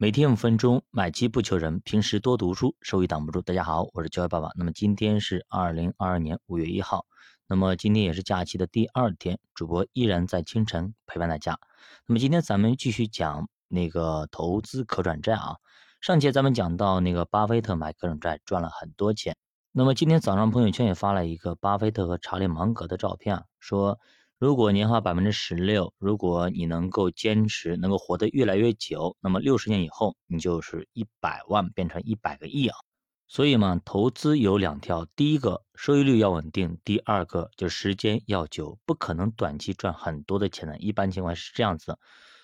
每天五分钟，买基不求人，平时多读书，收益挡不住。大家好，我是教育爸爸。那么今天是二零二二年五月一号，那么今天也是假期的第二天，主播依然在清晨陪伴大家。那么今天咱们继续讲那个投资可转债啊。上节咱们讲到那个巴菲特买可转债赚了很多钱。那么今天早上朋友圈也发了一个巴菲特和查理芒格的照片啊，说如果年化百分之十六，如果你能够坚持，能够活得越来越久，那么六十年以后你就是一百万变成一百个亿啊。所以嘛，投资有两条，第一个收益率要稳定，第二个就是时间要久，不可能短期赚很多的钱的，一般情况是这样子。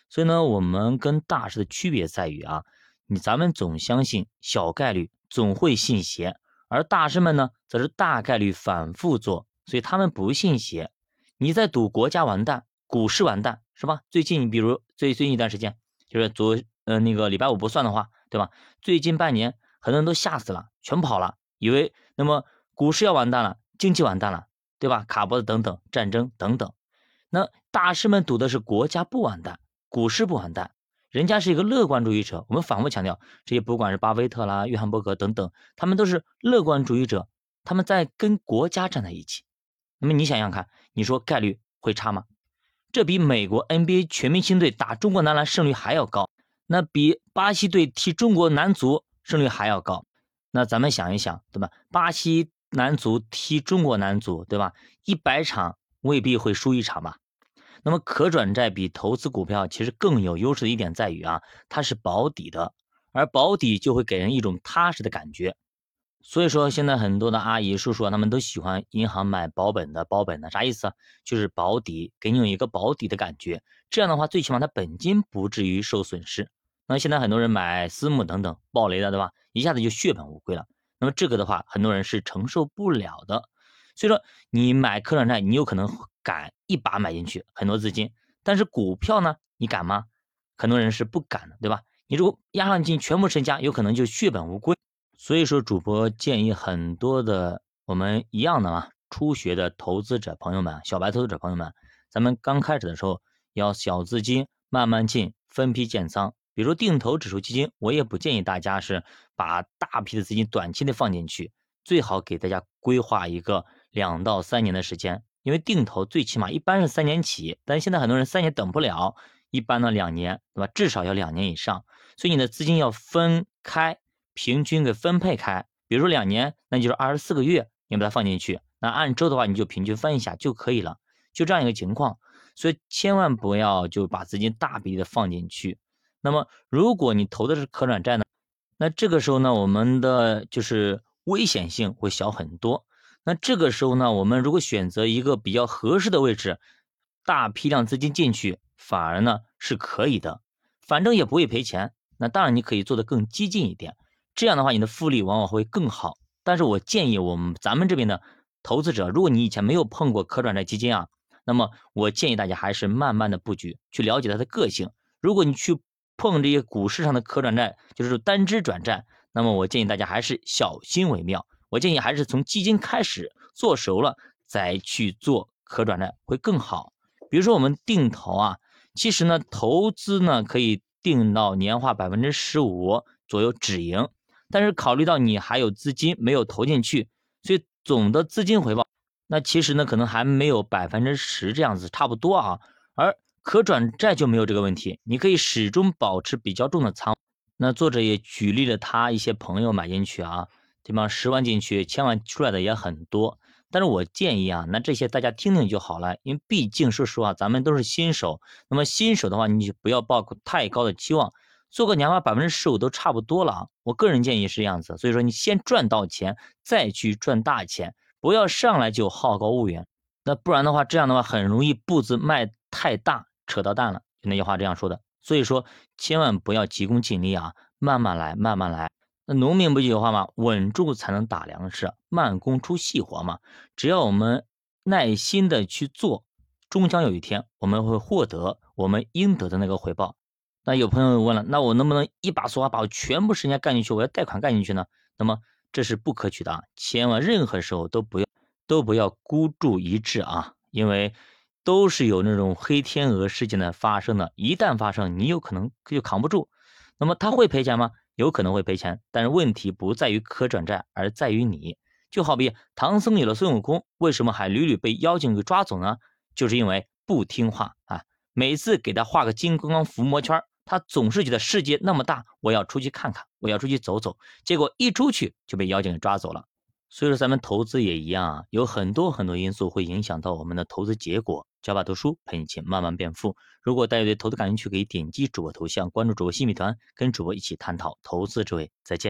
所以呢，我们跟大师的区别在于啊。你咱们总相信小概率，总会信邪，而大师们呢，则是大概率反复做，所以他们不信邪。你在赌国家完蛋，股市完蛋，是吧？最近比如最最近一段时间，就是昨呃那个礼拜五不算的话，对吧？最近半年很多人都吓死了，全跑了，以为那么股市要完蛋了，经济完蛋了，对吧？卡脖子等等，战争等等。那大师们赌的是国家不完蛋，股市不完蛋。人家是一个乐观主义者，我们反复强调，这些不管是巴菲特啦、约翰伯格等等，他们都是乐观主义者，他们在跟国家站在一起。那么你想想看，你说概率会差吗？这比美国 NBA 全明星队打中国男篮胜率还要高，那比巴西队踢中国男足胜率还要高。那咱们想一想，对吧？巴西男足踢中国男足，对吧？一百场未必会输一场吧？那么可转债比投资股票其实更有优势的一点在于啊，它是保底的，而保底就会给人一种踏实的感觉。所以说现在很多的阿姨叔叔啊，他们都喜欢银行买保本的，保本的啥意思？就是保底，给你有一个保底的感觉。这样的话，最起码它本金不至于受损失。那现在很多人买私募等等暴雷了，对吧？一下子就血本无归了。那么这个的话，很多人是承受不了的。所以说你买可转债，你有可能。敢一把买进去很多资金，但是股票呢，你敢吗？很多人是不敢的，对吧？你如果压上进全部身家，有可能就血本无归。所以说，主播建议很多的我们一样的啊，初学的投资者朋友们，小白投资者朋友们，咱们刚开始的时候要小资金慢慢进，分批建仓。比如定投指数基金，我也不建议大家是把大批的资金短期内放进去，最好给大家规划一个两到三年的时间。因为定投最起码一般是三年起，但现在很多人三年等不了，一般呢两年，对吧？至少要两年以上，所以你的资金要分开，平均给分配开。比如说两年，那就是二十四个月，你把它放进去。那按周的话，你就平均分一下就可以了，就这样一个情况。所以千万不要就把资金大笔的放进去。那么如果你投的是可转债呢，那这个时候呢，我们的就是危险性会小很多。那这个时候呢，我们如果选择一个比较合适的位置，大批量资金进去，反而呢是可以的，反正也不会赔钱。那当然你可以做的更激进一点，这样的话你的复利往往会更好。但是我建议我们咱们这边的投资者，如果你以前没有碰过可转债基金啊，那么我建议大家还是慢慢的布局，去了解它的个性。如果你去碰这些股市上的可转债，就是单只转债，那么我建议大家还是小心为妙。我建议还是从基金开始做熟了，再去做可转债会更好。比如说我们定投啊，其实呢投资呢可以定到年化百分之十五左右止盈，但是考虑到你还有资金没有投进去，所以总的资金回报那其实呢可能还没有百分之十这样子差不多啊。而可转债就没有这个问题，你可以始终保持比较重的仓。那作者也举例了他一些朋友买进去啊。对吧？十万进去，千万出来的也很多。但是我建议啊，那这些大家听听就好了，因为毕竟说实话，咱们都是新手。那么新手的话，你就不要抱太高的期望，做个年化百分之十五都差不多了啊。我个人建议是这样子，所以说你先赚到钱，再去赚大钱，不要上来就好高骛远。那不然的话，这样的话很容易步子迈太大，扯到蛋了。就那句话这样说的。所以说，千万不要急功近利啊，慢慢来，慢慢来。那农民不就有话吗？稳住才能打粮食，慢工出细活嘛。只要我们耐心的去做，终将有一天我们会获得我们应得的那个回报。那有朋友问了，那我能不能一把梭哈把我全部时间干进去？我要贷款干进去呢？那么这是不可取的啊！千万任何时候都不要都不要孤注一掷啊，因为都是有那种黑天鹅事件的发生的，一旦发生，你有可能就扛不住。那么他会赔钱吗？有可能会赔钱，但是问题不在于可转债，而在于你。就好比唐僧有了孙悟空，为什么还屡屡被妖精给抓走呢？就是因为不听话啊！每次给他画个金刚刚伏魔圈，他总是觉得世界那么大，我要出去看看，我要出去走走，结果一出去就被妖精给抓走了。所以说咱们投资也一样啊，有很多很多因素会影响到我们的投资结果。教爸读书陪你一起慢慢变富。如果大家对投资感兴趣，可以点击主播头像关注主播新米团，跟主播一起探讨投资智慧。再见。